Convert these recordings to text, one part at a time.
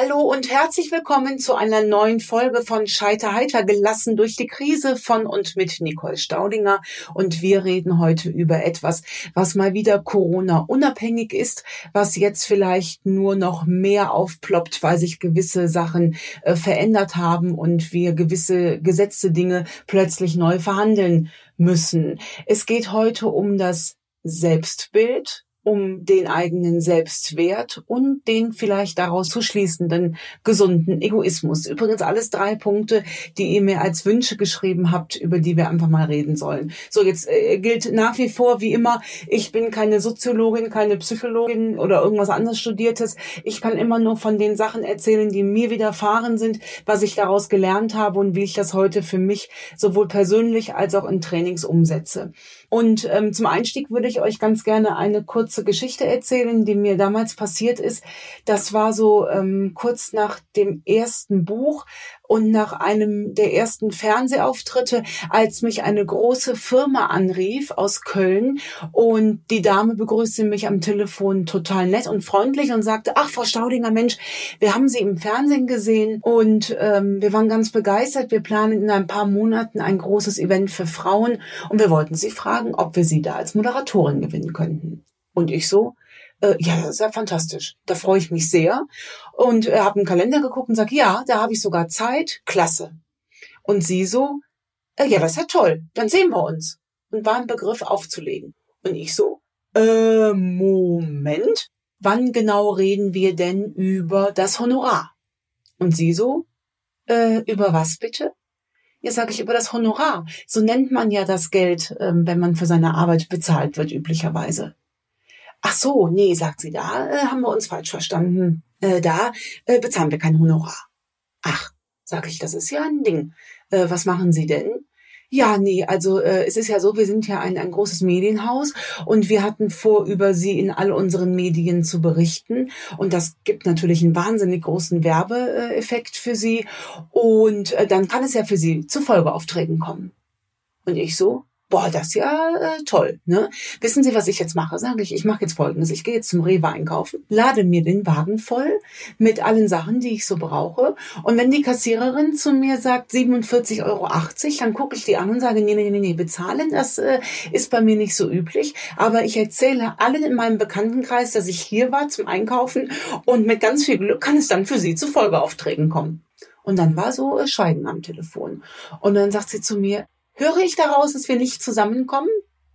Hallo und herzlich willkommen zu einer neuen Folge von Scheiter heiter gelassen durch die Krise von und mit Nicole Staudinger. Und wir reden heute über etwas, was mal wieder Corona unabhängig ist, was jetzt vielleicht nur noch mehr aufploppt, weil sich gewisse Sachen äh, verändert haben und wir gewisse gesetzte Dinge plötzlich neu verhandeln müssen. Es geht heute um das Selbstbild um den eigenen Selbstwert und den vielleicht daraus zu schließenden gesunden Egoismus. Übrigens alles drei Punkte, die ihr mir als Wünsche geschrieben habt, über die wir einfach mal reden sollen. So, jetzt äh, gilt nach wie vor, wie immer, ich bin keine Soziologin, keine Psychologin oder irgendwas anderes Studiertes. Ich kann immer nur von den Sachen erzählen, die mir widerfahren sind, was ich daraus gelernt habe und wie ich das heute für mich sowohl persönlich als auch in Trainings umsetze. Und ähm, zum Einstieg würde ich euch ganz gerne eine kurze Geschichte erzählen, die mir damals passiert ist. Das war so ähm, kurz nach dem ersten Buch und nach einem der ersten Fernsehauftritte, als mich eine große Firma anrief aus Köln und die Dame begrüßte mich am Telefon total nett und freundlich und sagte, ach Frau Staudinger, Mensch, wir haben Sie im Fernsehen gesehen und ähm, wir waren ganz begeistert. Wir planen in ein paar Monaten ein großes Event für Frauen und wir wollten Sie fragen, ob wir Sie da als Moderatorin gewinnen könnten. Und ich so, äh, ja, das ist ja fantastisch. Da freue ich mich sehr. Und äh, habe einen Kalender geguckt und sage, ja, da habe ich sogar Zeit. Klasse. Und sie so, äh, ja, das ist ja toll. Dann sehen wir uns. Und war im Begriff aufzulegen. Und ich so, äh, Moment. Wann genau reden wir denn über das Honorar? Und sie so, äh, über was bitte? Ja, sage ich über das Honorar. So nennt man ja das Geld, äh, wenn man für seine Arbeit bezahlt wird, üblicherweise. Ach so, nee, sagt sie, da äh, haben wir uns falsch verstanden. Äh, da äh, bezahlen wir kein Honorar. Ach, sag ich, das ist ja ein Ding. Äh, was machen Sie denn? Ja, nee, also äh, es ist ja so, wir sind ja ein, ein großes Medienhaus und wir hatten vor, über Sie in all unseren Medien zu berichten. Und das gibt natürlich einen wahnsinnig großen Werbeeffekt für Sie. Und äh, dann kann es ja für Sie zu Folgeaufträgen kommen. Und ich so, boah, das ist ja äh, toll. Ne? Wissen Sie, was ich jetzt mache? Sage ich, ich mache jetzt Folgendes. Ich gehe jetzt zum Rewe einkaufen, lade mir den Wagen voll mit allen Sachen, die ich so brauche. Und wenn die Kassiererin zu mir sagt 47,80 Euro, dann gucke ich die an und sage, nee, nee, nee, nee, bezahlen, das äh, ist bei mir nicht so üblich. Aber ich erzähle allen in meinem Bekanntenkreis, dass ich hier war zum Einkaufen und mit ganz viel Glück kann es dann für sie zu Folgeaufträgen kommen. Und dann war so äh, Scheiden am Telefon. Und dann sagt sie zu mir, Höre ich daraus, dass wir nicht zusammenkommen?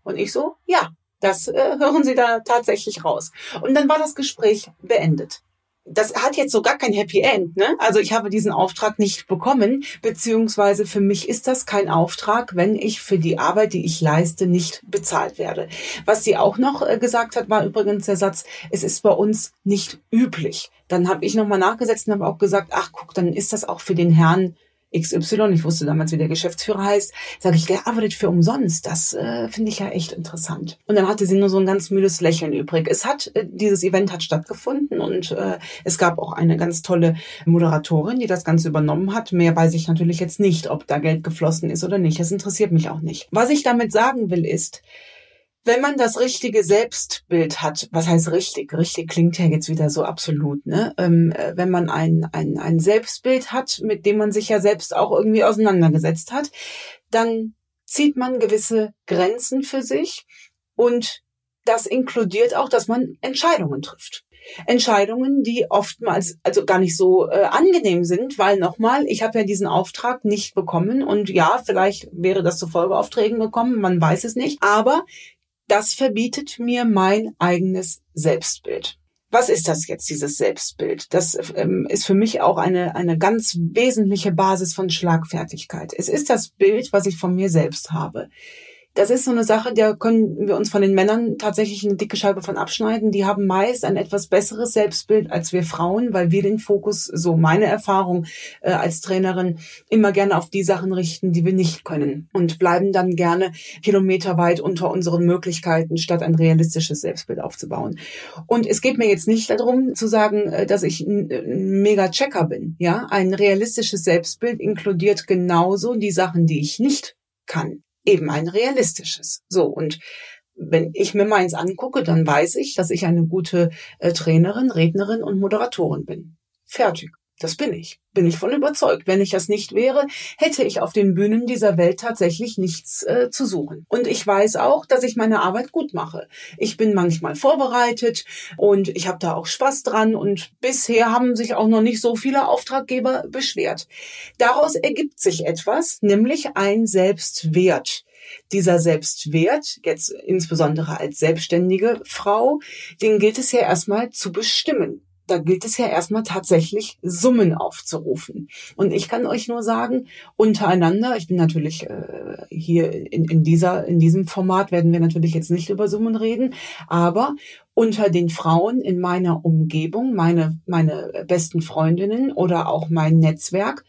Und ich so, ja, das äh, hören Sie da tatsächlich raus. Und dann war das Gespräch beendet. Das hat jetzt so gar kein Happy End, ne? Also ich habe diesen Auftrag nicht bekommen, beziehungsweise für mich ist das kein Auftrag, wenn ich für die Arbeit, die ich leiste, nicht bezahlt werde. Was sie auch noch äh, gesagt hat, war übrigens der Satz, es ist bei uns nicht üblich. Dann habe ich nochmal nachgesetzt und habe auch gesagt, ach guck, dann ist das auch für den Herrn XY, ich wusste damals, wie der Geschäftsführer heißt, sage ich, der arbeitet für umsonst. Das äh, finde ich ja echt interessant. Und dann hatte sie nur so ein ganz müdes Lächeln übrig. Es hat, äh, dieses Event hat stattgefunden und äh, es gab auch eine ganz tolle Moderatorin, die das Ganze übernommen hat. Mehr weiß ich natürlich jetzt nicht, ob da Geld geflossen ist oder nicht. Das interessiert mich auch nicht. Was ich damit sagen will ist, wenn man das richtige Selbstbild hat, was heißt richtig? Richtig klingt ja jetzt wieder so absolut, ne? Ähm, äh, wenn man ein, ein, ein Selbstbild hat, mit dem man sich ja selbst auch irgendwie auseinandergesetzt hat, dann zieht man gewisse Grenzen für sich und das inkludiert auch, dass man Entscheidungen trifft. Entscheidungen, die oftmals also gar nicht so äh, angenehm sind, weil nochmal, ich habe ja diesen Auftrag nicht bekommen und ja, vielleicht wäre das zu Folgeaufträgen gekommen, man weiß es nicht, aber das verbietet mir mein eigenes Selbstbild. Was ist das jetzt, dieses Selbstbild? Das ähm, ist für mich auch eine, eine ganz wesentliche Basis von Schlagfertigkeit. Es ist das Bild, was ich von mir selbst habe. Das ist so eine Sache, da können wir uns von den Männern tatsächlich eine dicke Scheibe von abschneiden. Die haben meist ein etwas besseres Selbstbild als wir Frauen, weil wir den Fokus, so meine Erfahrung äh, als Trainerin, immer gerne auf die Sachen richten, die wir nicht können und bleiben dann gerne kilometerweit unter unseren Möglichkeiten, statt ein realistisches Selbstbild aufzubauen. Und es geht mir jetzt nicht darum zu sagen, äh, dass ich ein, ein mega Checker bin. Ja, ein realistisches Selbstbild inkludiert genauso die Sachen, die ich nicht kann eben ein realistisches. So, und wenn ich mir meins angucke, dann weiß ich, dass ich eine gute äh, Trainerin, Rednerin und Moderatorin bin. Fertig. Das bin ich. Bin ich von überzeugt. Wenn ich das nicht wäre, hätte ich auf den Bühnen dieser Welt tatsächlich nichts äh, zu suchen. Und ich weiß auch, dass ich meine Arbeit gut mache. Ich bin manchmal vorbereitet und ich habe da auch Spaß dran und bisher haben sich auch noch nicht so viele Auftraggeber beschwert. Daraus ergibt sich etwas, nämlich ein Selbstwert. Dieser Selbstwert, jetzt insbesondere als selbstständige Frau, den gilt es ja erstmal zu bestimmen da gilt es ja erstmal tatsächlich Summen aufzurufen. Und ich kann euch nur sagen, untereinander, ich bin natürlich äh, hier in, in, dieser, in diesem Format werden wir natürlich jetzt nicht über Summen reden, aber unter den Frauen in meiner Umgebung, meine, meine besten Freundinnen oder auch mein Netzwerk,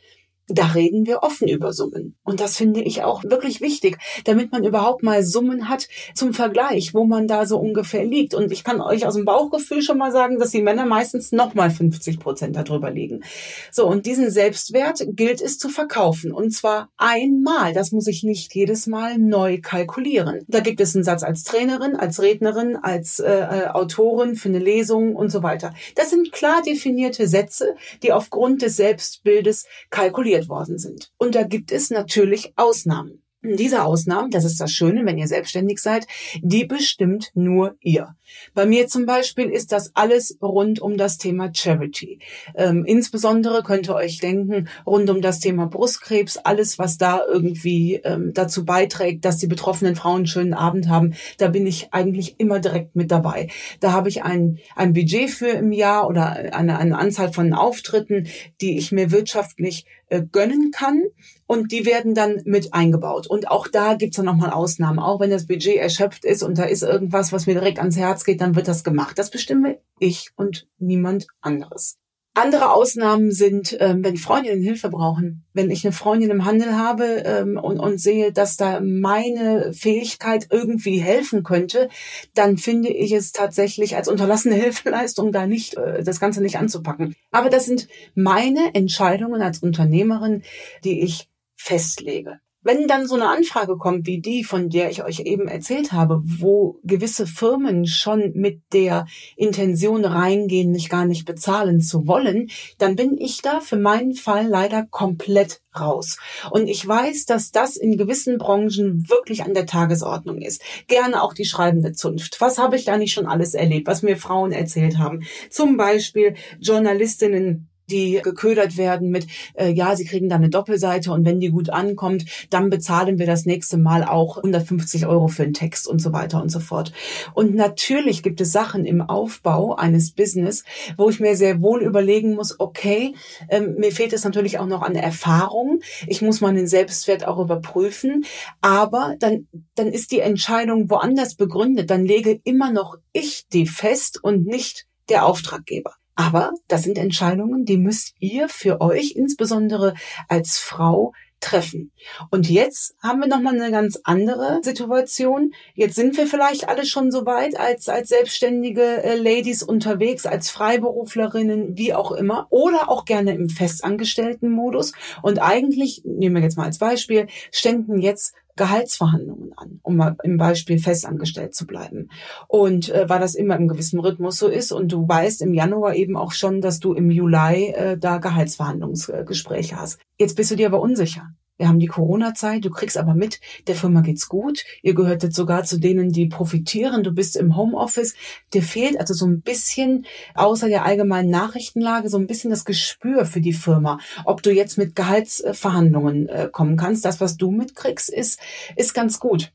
da reden wir offen über Summen. Und das finde ich auch wirklich wichtig, damit man überhaupt mal Summen hat zum Vergleich, wo man da so ungefähr liegt. Und ich kann euch aus dem Bauchgefühl schon mal sagen, dass die Männer meistens nochmal 50 Prozent darüber liegen. So, und diesen Selbstwert gilt es zu verkaufen. Und zwar einmal. Das muss ich nicht jedes Mal neu kalkulieren. Da gibt es einen Satz als Trainerin, als Rednerin, als äh, äh Autorin für eine Lesung und so weiter. Das sind klar definierte Sätze, die aufgrund des Selbstbildes kalkuliert kontrolliert worden sind. Und da gibt es natürlich Ausnahmen. Diese Ausnahmen, das ist das Schöne, wenn ihr selbstständig seid, die bestimmt nur ihr. Bei mir zum Beispiel ist das alles rund um das Thema Charity. Ähm, insbesondere könnt ihr euch denken, rund um das Thema Brustkrebs, alles, was da irgendwie ähm, dazu beiträgt, dass die betroffenen Frauen einen schönen Abend haben, da bin ich eigentlich immer direkt mit dabei. Da habe ich ein, ein Budget für im Jahr oder eine, eine Anzahl von Auftritten, die ich mir wirtschaftlich gönnen kann und die werden dann mit eingebaut. Und auch da gibt's dann nochmal Ausnahmen. Auch wenn das Budget erschöpft ist und da ist irgendwas, was mir direkt ans Herz geht, dann wird das gemacht. Das bestimme ich und niemand anderes. Andere Ausnahmen sind, ähm, wenn Freundinnen Hilfe brauchen. Wenn ich eine Freundin im Handel habe ähm, und, und sehe, dass da meine Fähigkeit irgendwie helfen könnte, dann finde ich es tatsächlich als unterlassene Hilfeleistung, da nicht äh, das Ganze nicht anzupacken. Aber das sind meine Entscheidungen als Unternehmerin, die ich festlege. Wenn dann so eine Anfrage kommt wie die, von der ich euch eben erzählt habe, wo gewisse Firmen schon mit der Intention reingehen, mich gar nicht bezahlen zu wollen, dann bin ich da für meinen Fall leider komplett raus. Und ich weiß, dass das in gewissen Branchen wirklich an der Tagesordnung ist. Gerne auch die schreibende Zunft. Was habe ich da nicht schon alles erlebt, was mir Frauen erzählt haben? Zum Beispiel Journalistinnen, die geködert werden mit, äh, ja, sie kriegen dann eine Doppelseite und wenn die gut ankommt, dann bezahlen wir das nächste Mal auch 150 Euro für einen Text und so weiter und so fort. Und natürlich gibt es Sachen im Aufbau eines Business, wo ich mir sehr wohl überlegen muss, okay, ähm, mir fehlt es natürlich auch noch an Erfahrung. Ich muss meinen Selbstwert auch überprüfen. Aber dann, dann ist die Entscheidung woanders begründet. Dann lege immer noch ich die fest und nicht der Auftraggeber. Aber das sind Entscheidungen, die müsst ihr für euch, insbesondere als Frau, treffen. Und jetzt haben wir nochmal eine ganz andere Situation. Jetzt sind wir vielleicht alle schon so weit als, als selbstständige äh, Ladies unterwegs, als Freiberuflerinnen, wie auch immer, oder auch gerne im festangestellten Modus. Und eigentlich, nehmen wir jetzt mal als Beispiel, ständen jetzt Gehaltsverhandlungen an, um mal im Beispiel festangestellt zu bleiben. Und äh, weil das immer im gewissen Rhythmus so ist und du weißt im Januar eben auch schon, dass du im Juli äh, da Gehaltsverhandlungsgespräche hast. Jetzt bist du dir aber unsicher. Wir haben die Corona-Zeit, du kriegst aber mit, der Firma geht's gut. Ihr gehört jetzt sogar zu denen, die profitieren. Du bist im Homeoffice. Dir fehlt also so ein bisschen, außer der allgemeinen Nachrichtenlage, so ein bisschen das Gespür für die Firma. Ob du jetzt mit Gehaltsverhandlungen äh, kommen kannst, das, was du mitkriegst, ist, ist ganz gut.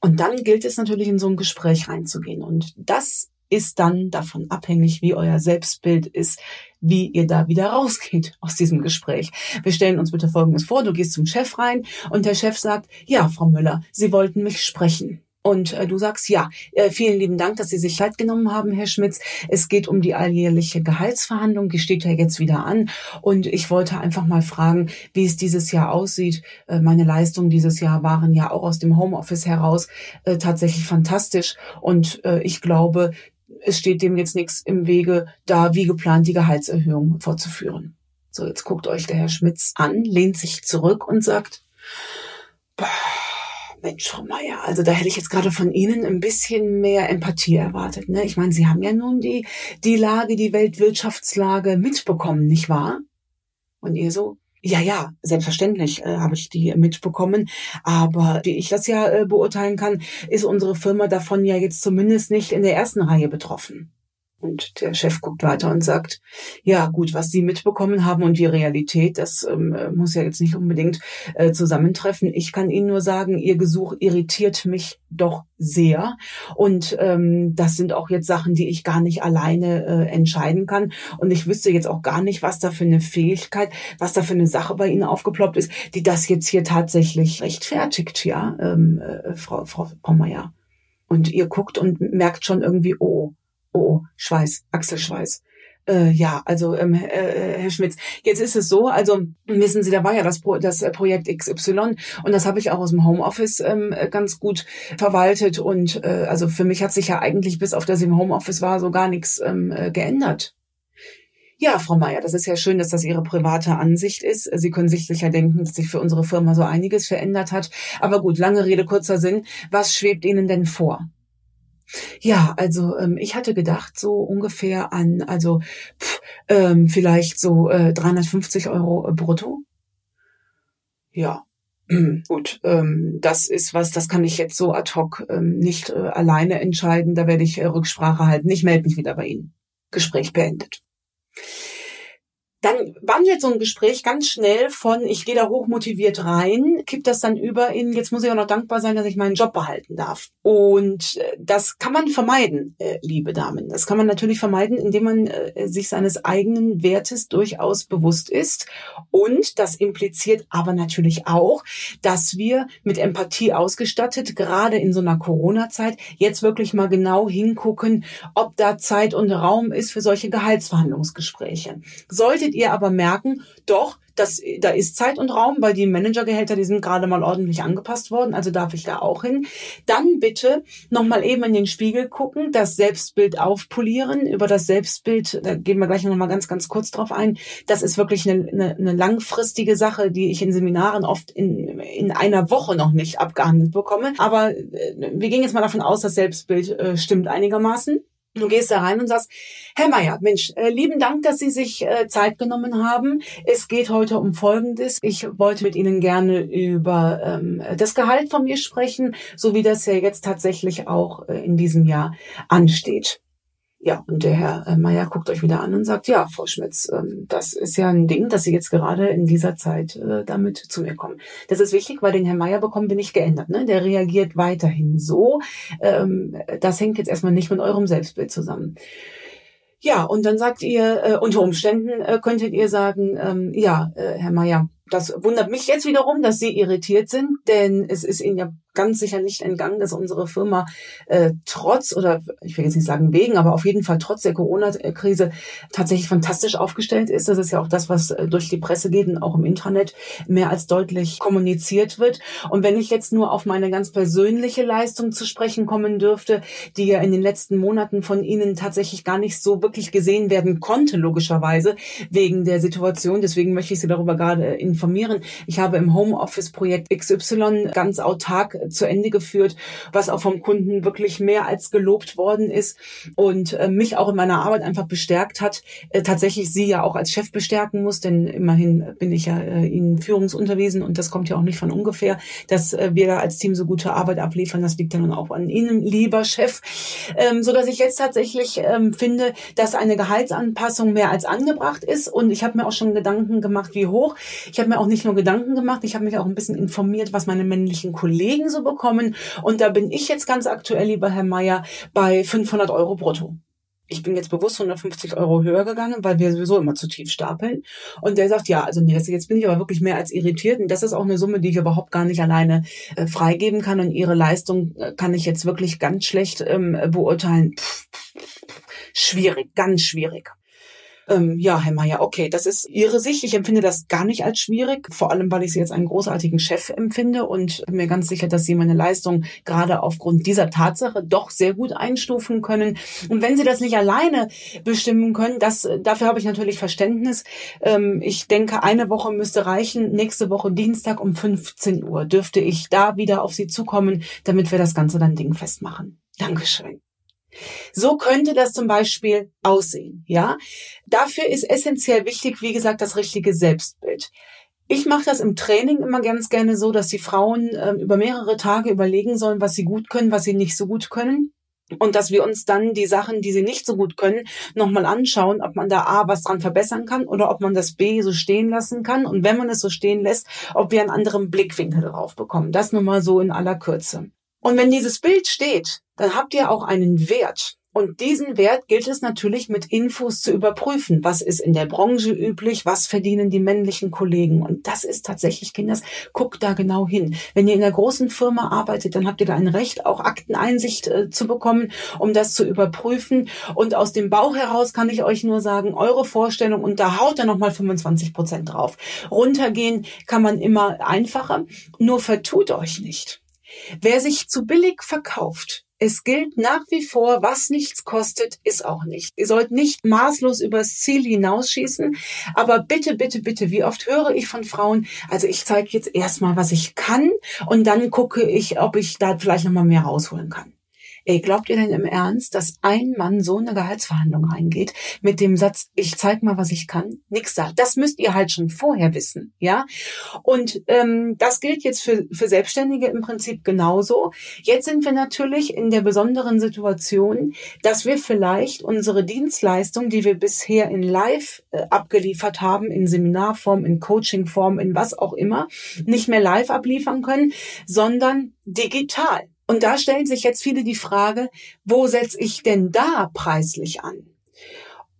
Und dann gilt es natürlich in so ein Gespräch reinzugehen. Und das ist dann davon abhängig, wie euer Selbstbild ist, wie ihr da wieder rausgeht aus diesem Gespräch. Wir stellen uns bitte Folgendes vor. Du gehst zum Chef rein und der Chef sagt, ja, Frau Müller, Sie wollten mich sprechen. Und äh, du sagst, ja, äh, vielen lieben Dank, dass Sie sich Zeit genommen haben, Herr Schmitz. Es geht um die alljährliche Gehaltsverhandlung, die steht ja jetzt wieder an. Und ich wollte einfach mal fragen, wie es dieses Jahr aussieht. Äh, meine Leistungen dieses Jahr waren ja auch aus dem Homeoffice heraus tatsächlich fantastisch. Und ich glaube, es steht dem jetzt nichts im Wege, da wie geplant die Gehaltserhöhung fortzuführen. So, jetzt guckt euch der Herr Schmitz an, lehnt sich zurück und sagt, Mensch, Frau Meier, also da hätte ich jetzt gerade von Ihnen ein bisschen mehr Empathie erwartet. Ne? Ich meine, Sie haben ja nun die, die Lage, die Weltwirtschaftslage mitbekommen, nicht wahr? Und ihr so, ja, ja, selbstverständlich äh, habe ich die mitbekommen. Aber wie ich das ja äh, beurteilen kann, ist unsere Firma davon ja jetzt zumindest nicht in der ersten Reihe betroffen. Und der Chef guckt weiter und sagt, ja gut, was Sie mitbekommen haben und die Realität, das ähm, muss ja jetzt nicht unbedingt äh, zusammentreffen. Ich kann Ihnen nur sagen, Ihr Gesuch irritiert mich doch sehr. Und ähm, das sind auch jetzt Sachen, die ich gar nicht alleine äh, entscheiden kann. Und ich wüsste jetzt auch gar nicht, was da für eine Fähigkeit, was da für eine Sache bei Ihnen aufgeploppt ist, die das jetzt hier tatsächlich rechtfertigt, ja, ähm, äh, Frau, Frau Pommeyer. Und ihr guckt und merkt schon irgendwie, oh, Oh, Schweiß, Achselschweiß. Äh, ja, also ähm, äh, Herr Schmitz, jetzt ist es so, also wissen Sie, da war ja das, Pro das Projekt XY und das habe ich auch aus dem Homeoffice ähm, ganz gut verwaltet und äh, also für mich hat sich ja eigentlich bis auf das im Homeoffice war so gar nichts ähm, äh, geändert. Ja, Frau Meier, das ist ja schön, dass das Ihre private Ansicht ist. Sie können sich sicher denken, dass sich für unsere Firma so einiges verändert hat. Aber gut, lange Rede, kurzer Sinn. Was schwebt Ihnen denn vor? Ja, also ähm, ich hatte gedacht so ungefähr an, also pff, ähm, vielleicht so äh, 350 Euro äh, brutto. Ja, gut, ähm, das ist was, das kann ich jetzt so ad hoc ähm, nicht äh, alleine entscheiden. Da werde ich äh, Rücksprache halten. Ich melde mich wieder bei Ihnen. Gespräch beendet dann wandelt so ein Gespräch ganz schnell von, ich gehe da hochmotiviert rein, kippt das dann über in, jetzt muss ich auch noch dankbar sein, dass ich meinen Job behalten darf. Und äh, das kann man vermeiden, äh, liebe Damen. Das kann man natürlich vermeiden, indem man äh, sich seines eigenen Wertes durchaus bewusst ist. Und das impliziert aber natürlich auch, dass wir mit Empathie ausgestattet, gerade in so einer Corona-Zeit, jetzt wirklich mal genau hingucken, ob da Zeit und Raum ist für solche Gehaltsverhandlungsgespräche. Solltet ihr aber merken, doch, das, da ist Zeit und Raum, weil die Managergehälter, die sind gerade mal ordentlich angepasst worden, also darf ich da auch hin. Dann bitte nochmal eben in den Spiegel gucken, das Selbstbild aufpolieren. Über das Selbstbild, da gehen wir gleich nochmal ganz, ganz kurz drauf ein. Das ist wirklich eine, eine, eine langfristige Sache, die ich in Seminaren oft in, in einer Woche noch nicht abgehandelt bekomme. Aber äh, wir gehen jetzt mal davon aus, das Selbstbild äh, stimmt einigermaßen. Du gehst da rein und sagst, Herr Meier, Mensch, äh, lieben Dank, dass Sie sich äh, Zeit genommen haben. Es geht heute um Folgendes. Ich wollte mit Ihnen gerne über ähm, das Gehalt von mir sprechen, so wie das ja jetzt tatsächlich auch äh, in diesem Jahr ansteht. Ja, und der Herr äh, Meier guckt euch wieder an und sagt, ja, Frau Schmitz, ähm, das ist ja ein Ding, dass Sie jetzt gerade in dieser Zeit äh, damit zu mir kommen. Das ist wichtig, weil den Herrn Meier bekommen wir nicht geändert. Ne? Der reagiert weiterhin so. Ähm, das hängt jetzt erstmal nicht mit eurem Selbstbild zusammen. Ja, und dann sagt ihr, äh, unter Umständen könntet ihr sagen, ähm, ja, Herr Meier, das wundert mich jetzt wiederum, dass Sie irritiert sind, denn es ist Ihnen ja ganz sicher nicht entgangen, dass unsere Firma äh, trotz oder ich will jetzt nicht sagen wegen, aber auf jeden Fall trotz der Corona-Krise tatsächlich fantastisch aufgestellt ist. Das ist ja auch das, was äh, durch die Presse geht und auch im Intranet mehr als deutlich kommuniziert wird. Und wenn ich jetzt nur auf meine ganz persönliche Leistung zu sprechen kommen dürfte, die ja in den letzten Monaten von Ihnen tatsächlich gar nicht so wirklich gesehen werden konnte, logischerweise, wegen der Situation. Deswegen möchte ich Sie darüber gerade informieren. Ich habe im Homeoffice-Projekt XY ganz autark zu Ende geführt, was auch vom Kunden wirklich mehr als gelobt worden ist und äh, mich auch in meiner Arbeit einfach bestärkt hat, äh, tatsächlich sie ja auch als Chef bestärken muss, denn immerhin bin ich ja äh, Ihnen führungsunterwiesen und das kommt ja auch nicht von ungefähr, dass wir da als Team so gute Arbeit abliefern. Das liegt ja nun auch an Ihnen, lieber Chef, ähm, so dass ich jetzt tatsächlich ähm, finde, dass eine Gehaltsanpassung mehr als angebracht ist und ich habe mir auch schon Gedanken gemacht, wie hoch. Ich mir auch nicht nur Gedanken gemacht, ich habe mich auch ein bisschen informiert, was meine männlichen Kollegen so bekommen. Und da bin ich jetzt ganz aktuell, lieber Herr Meier, bei 500 Euro brutto. Ich bin jetzt bewusst 150 Euro höher gegangen, weil wir sowieso immer zu tief stapeln. Und der sagt, ja, also nee, jetzt bin ich aber wirklich mehr als irritiert. Und das ist auch eine Summe, die ich überhaupt gar nicht alleine äh, freigeben kann. Und ihre Leistung äh, kann ich jetzt wirklich ganz schlecht ähm, beurteilen. Pff, schwierig, ganz schwierig. Ähm, ja, Herr Mayer, okay, das ist Ihre Sicht. Ich empfinde das gar nicht als schwierig, vor allem, weil ich Sie jetzt einen großartigen Chef empfinde und bin mir ganz sicher, dass Sie meine Leistung gerade aufgrund dieser Tatsache doch sehr gut einstufen können. Und wenn Sie das nicht alleine bestimmen können, das, dafür habe ich natürlich Verständnis. Ähm, ich denke, eine Woche müsste reichen. Nächste Woche Dienstag um 15 Uhr dürfte ich da wieder auf Sie zukommen, damit wir das Ganze dann dingfest machen. Dankeschön. So könnte das zum Beispiel aussehen, ja. Dafür ist essentiell wichtig, wie gesagt, das richtige Selbstbild. Ich mache das im Training immer ganz gerne so, dass die Frauen äh, über mehrere Tage überlegen sollen, was sie gut können, was sie nicht so gut können. Und dass wir uns dann die Sachen, die sie nicht so gut können, nochmal anschauen, ob man da A was dran verbessern kann oder ob man das B so stehen lassen kann. Und wenn man es so stehen lässt, ob wir einen anderen Blickwinkel darauf bekommen. Das nur mal so in aller Kürze. Und wenn dieses Bild steht, dann habt ihr auch einen Wert. Und diesen Wert gilt es natürlich mit Infos zu überprüfen. Was ist in der Branche üblich? Was verdienen die männlichen Kollegen? Und das ist tatsächlich, Kinders, guckt da genau hin. Wenn ihr in einer großen Firma arbeitet, dann habt ihr da ein Recht, auch Akteneinsicht äh, zu bekommen, um das zu überprüfen. Und aus dem Bauch heraus kann ich euch nur sagen, eure Vorstellung, und da haut er nochmal 25 Prozent drauf. Runtergehen kann man immer einfacher, nur vertut euch nicht. Wer sich zu billig verkauft, es gilt nach wie vor, was nichts kostet, ist auch nicht. Ihr sollt nicht maßlos übers Ziel hinausschießen, aber bitte, bitte, bitte, wie oft höre ich von Frauen, also ich zeige jetzt erstmal, was ich kann und dann gucke ich, ob ich da vielleicht nochmal mehr rausholen kann. Ey, glaubt ihr denn im Ernst, dass ein Mann so eine Gehaltsverhandlung reingeht mit dem Satz, ich zeig mal, was ich kann? Nix da. Das müsst ihr halt schon vorher wissen, ja? Und ähm, das gilt jetzt für, für Selbstständige im Prinzip genauso. Jetzt sind wir natürlich in der besonderen Situation, dass wir vielleicht unsere Dienstleistung, die wir bisher in Live äh, abgeliefert haben, in Seminarform, in Coachingform, in was auch immer, nicht mehr live abliefern können, sondern digital. Und da stellen sich jetzt viele die Frage, wo setze ich denn da preislich an?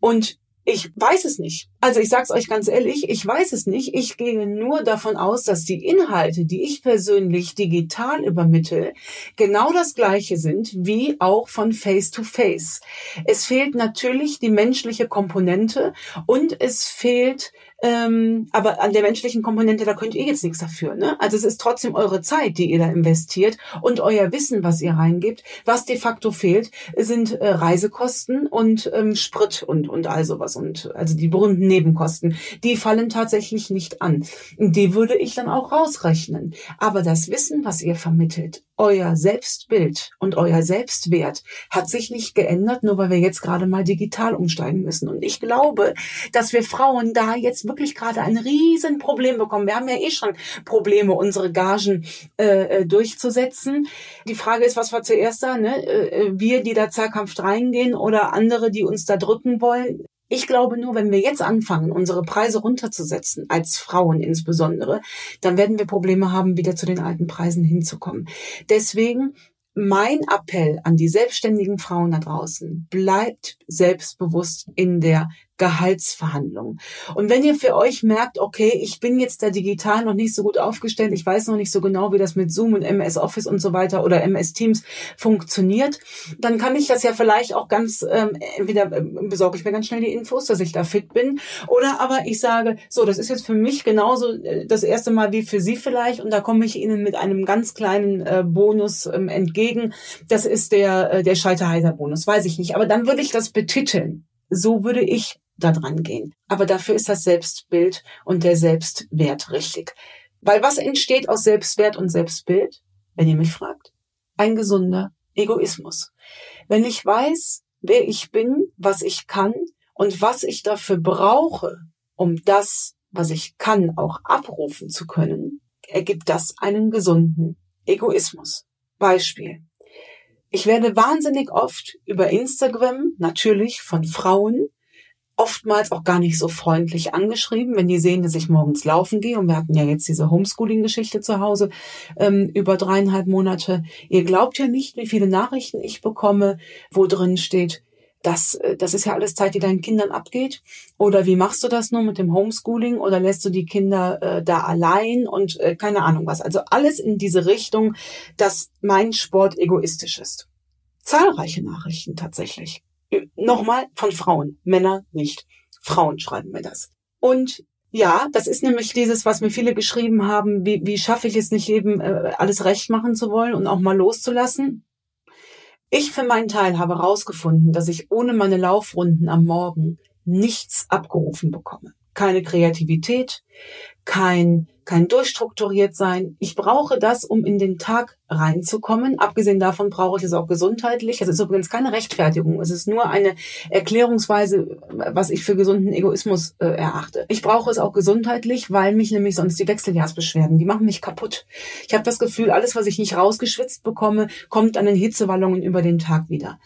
Und ich weiß es nicht. Also ich sage es euch ganz ehrlich, ich weiß es nicht. Ich gehe nur davon aus, dass die Inhalte, die ich persönlich digital übermittle, genau das gleiche sind wie auch von Face to Face. Es fehlt natürlich die menschliche Komponente und es fehlt ähm, aber an der menschlichen Komponente, da könnt ihr jetzt nichts dafür. Ne? Also es ist trotzdem eure Zeit, die ihr da investiert und euer Wissen, was ihr reingibt. Was de facto fehlt, sind äh, Reisekosten und ähm, Sprit und, und all sowas. Und also die berühmten Nebenkosten, die fallen tatsächlich nicht an. Die würde ich dann auch rausrechnen. Aber das Wissen, was ihr vermittelt, euer Selbstbild und euer Selbstwert hat sich nicht geändert, nur weil wir jetzt gerade mal digital umsteigen müssen. Und ich glaube, dass wir Frauen da jetzt wirklich gerade ein Riesenproblem bekommen. Wir haben ja eh schon Probleme, unsere Gagen äh, äh durchzusetzen. Die Frage ist, was war zuerst da? Ne? Äh, äh, wir, die da zaghaft reingehen oder andere, die uns da drücken wollen. Ich glaube nur, wenn wir jetzt anfangen, unsere Preise runterzusetzen, als Frauen insbesondere, dann werden wir Probleme haben, wieder zu den alten Preisen hinzukommen. Deswegen mein Appell an die selbstständigen Frauen da draußen, bleibt selbstbewusst in der Gehaltsverhandlungen. Und wenn ihr für euch merkt, okay, ich bin jetzt da digital noch nicht so gut aufgestellt, ich weiß noch nicht so genau, wie das mit Zoom und MS Office und so weiter oder MS Teams funktioniert, dann kann ich das ja vielleicht auch ganz, ähm, entweder ähm, besorge ich mir ganz schnell die Infos, dass ich da fit bin, oder aber ich sage, so, das ist jetzt für mich genauso äh, das erste Mal wie für Sie vielleicht und da komme ich Ihnen mit einem ganz kleinen äh, Bonus ähm, entgegen. Das ist der, äh, der Scheiterheiter-Bonus, weiß ich nicht. Aber dann würde ich das betiteln. So würde ich da dran gehen. Aber dafür ist das Selbstbild und der Selbstwert richtig. Weil was entsteht aus Selbstwert und Selbstbild, wenn ihr mich fragt? Ein gesunder Egoismus. Wenn ich weiß, wer ich bin, was ich kann und was ich dafür brauche, um das, was ich kann, auch abrufen zu können, ergibt das einen gesunden Egoismus. Beispiel. Ich werde wahnsinnig oft über Instagram natürlich von Frauen oftmals auch gar nicht so freundlich angeschrieben, wenn die sehen, dass ich morgens laufen gehe. Und wir hatten ja jetzt diese Homeschooling-Geschichte zu Hause ähm, über dreieinhalb Monate. Ihr glaubt ja nicht, wie viele Nachrichten ich bekomme, wo drin steht, das, äh, das ist ja alles Zeit, die deinen Kindern abgeht. Oder wie machst du das nur mit dem Homeschooling? Oder lässt du die Kinder äh, da allein und äh, keine Ahnung was. Also alles in diese Richtung, dass mein Sport egoistisch ist. Zahlreiche Nachrichten tatsächlich. Nochmal von Frauen, Männer nicht. Frauen schreiben mir das. Und ja, das ist nämlich dieses, was mir viele geschrieben haben, wie, wie schaffe ich es nicht eben, äh, alles recht machen zu wollen und auch mal loszulassen. Ich für meinen Teil habe herausgefunden, dass ich ohne meine Laufrunden am Morgen nichts abgerufen bekomme. Keine Kreativität, kein, kein durchstrukturiert sein. Ich brauche das, um in den Tag reinzukommen. Abgesehen davon brauche ich es auch gesundheitlich. Es ist übrigens keine Rechtfertigung. Es ist nur eine Erklärungsweise, was ich für gesunden Egoismus äh, erachte. Ich brauche es auch gesundheitlich, weil mich nämlich sonst die Wechseljahrsbeschwerden, die machen mich kaputt. Ich habe das Gefühl, alles, was ich nicht rausgeschwitzt bekomme, kommt an den Hitzewallungen über den Tag wieder.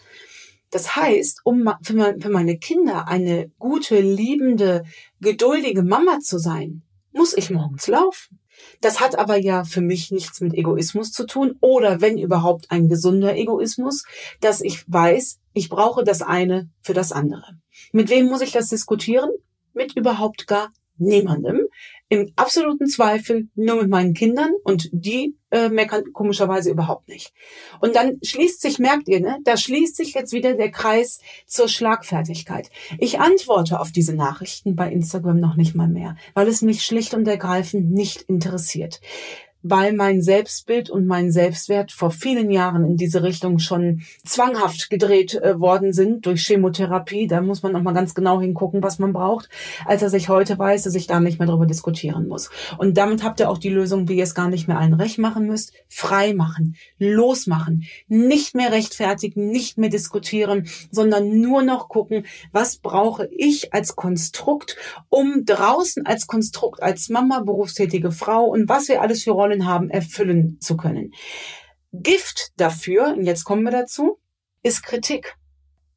Das heißt, um für meine Kinder eine gute, liebende, geduldige Mama zu sein, muss ich morgens laufen. Das hat aber ja für mich nichts mit Egoismus zu tun oder wenn überhaupt ein gesunder Egoismus, dass ich weiß, ich brauche das eine für das andere. Mit wem muss ich das diskutieren? Mit überhaupt gar niemandem. Im absoluten Zweifel nur mit meinen Kindern und die äh, meckern komischerweise überhaupt nicht. Und dann schließt sich, merkt ihr, ne, da schließt sich jetzt wieder der Kreis zur Schlagfertigkeit. Ich antworte auf diese Nachrichten bei Instagram noch nicht mal mehr, weil es mich schlicht und ergreifend nicht interessiert weil mein Selbstbild und mein Selbstwert vor vielen Jahren in diese Richtung schon zwanghaft gedreht äh, worden sind durch Chemotherapie. Da muss man noch mal ganz genau hingucken, was man braucht, als dass ich heute weiß, dass ich da nicht mehr darüber diskutieren muss. Und damit habt ihr auch die Lösung, wie ihr es gar nicht mehr allen recht machen müsst. Frei machen, losmachen, nicht mehr rechtfertigen, nicht mehr diskutieren, sondern nur noch gucken, was brauche ich als Konstrukt, um draußen als Konstrukt, als Mama, berufstätige Frau und was wir alles für Rollen Rollen haben, erfüllen zu können. Gift dafür, und jetzt kommen wir dazu, ist Kritik.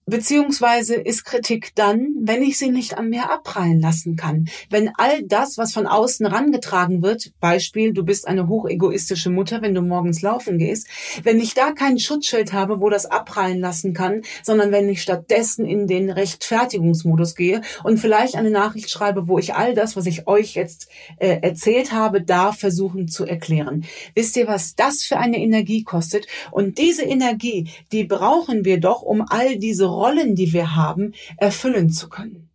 Beziehungsweise ist Kritik dann, wenn ich sie nicht an mir abprallen lassen kann. Wenn all das, was von außen rangetragen wird, Beispiel, du bist eine hochegoistische Mutter, wenn du morgens laufen gehst, wenn ich da kein Schutzschild habe, wo das abprallen lassen kann, sondern wenn ich stattdessen in den Rechtfertigungsmodus gehe und vielleicht eine Nachricht schreibe, wo ich all das, was ich euch jetzt äh, erzählt habe, da versuchen zu erklären. Wisst ihr, was das für eine Energie kostet? Und diese Energie, die brauchen wir doch, um all diese Rollen, die wir haben, erfüllen zu können.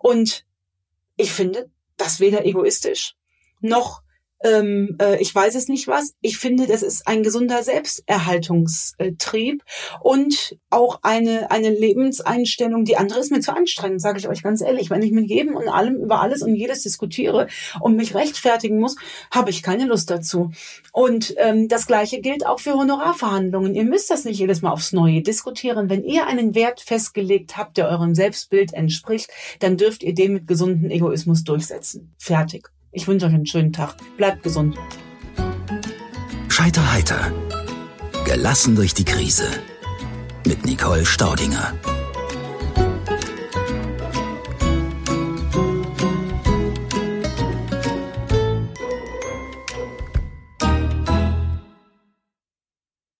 Und ich finde das weder egoistisch noch ähm, äh, ich weiß es nicht was. Ich finde, das ist ein gesunder Selbsterhaltungstrieb und auch eine, eine Lebenseinstellung. Die andere ist mir zu anstrengend, sage ich euch ganz ehrlich. Wenn ich mit jedem und allem über alles und jedes diskutiere und mich rechtfertigen muss, habe ich keine Lust dazu. Und ähm, das Gleiche gilt auch für Honorarverhandlungen. Ihr müsst das nicht jedes Mal aufs Neue diskutieren. Wenn ihr einen Wert festgelegt habt, der eurem Selbstbild entspricht, dann dürft ihr den mit gesundem Egoismus durchsetzen. Fertig. Ich wünsche euch einen schönen Tag. Bleibt gesund. Scheiter heiter. Gelassen durch die Krise. Mit Nicole Staudinger.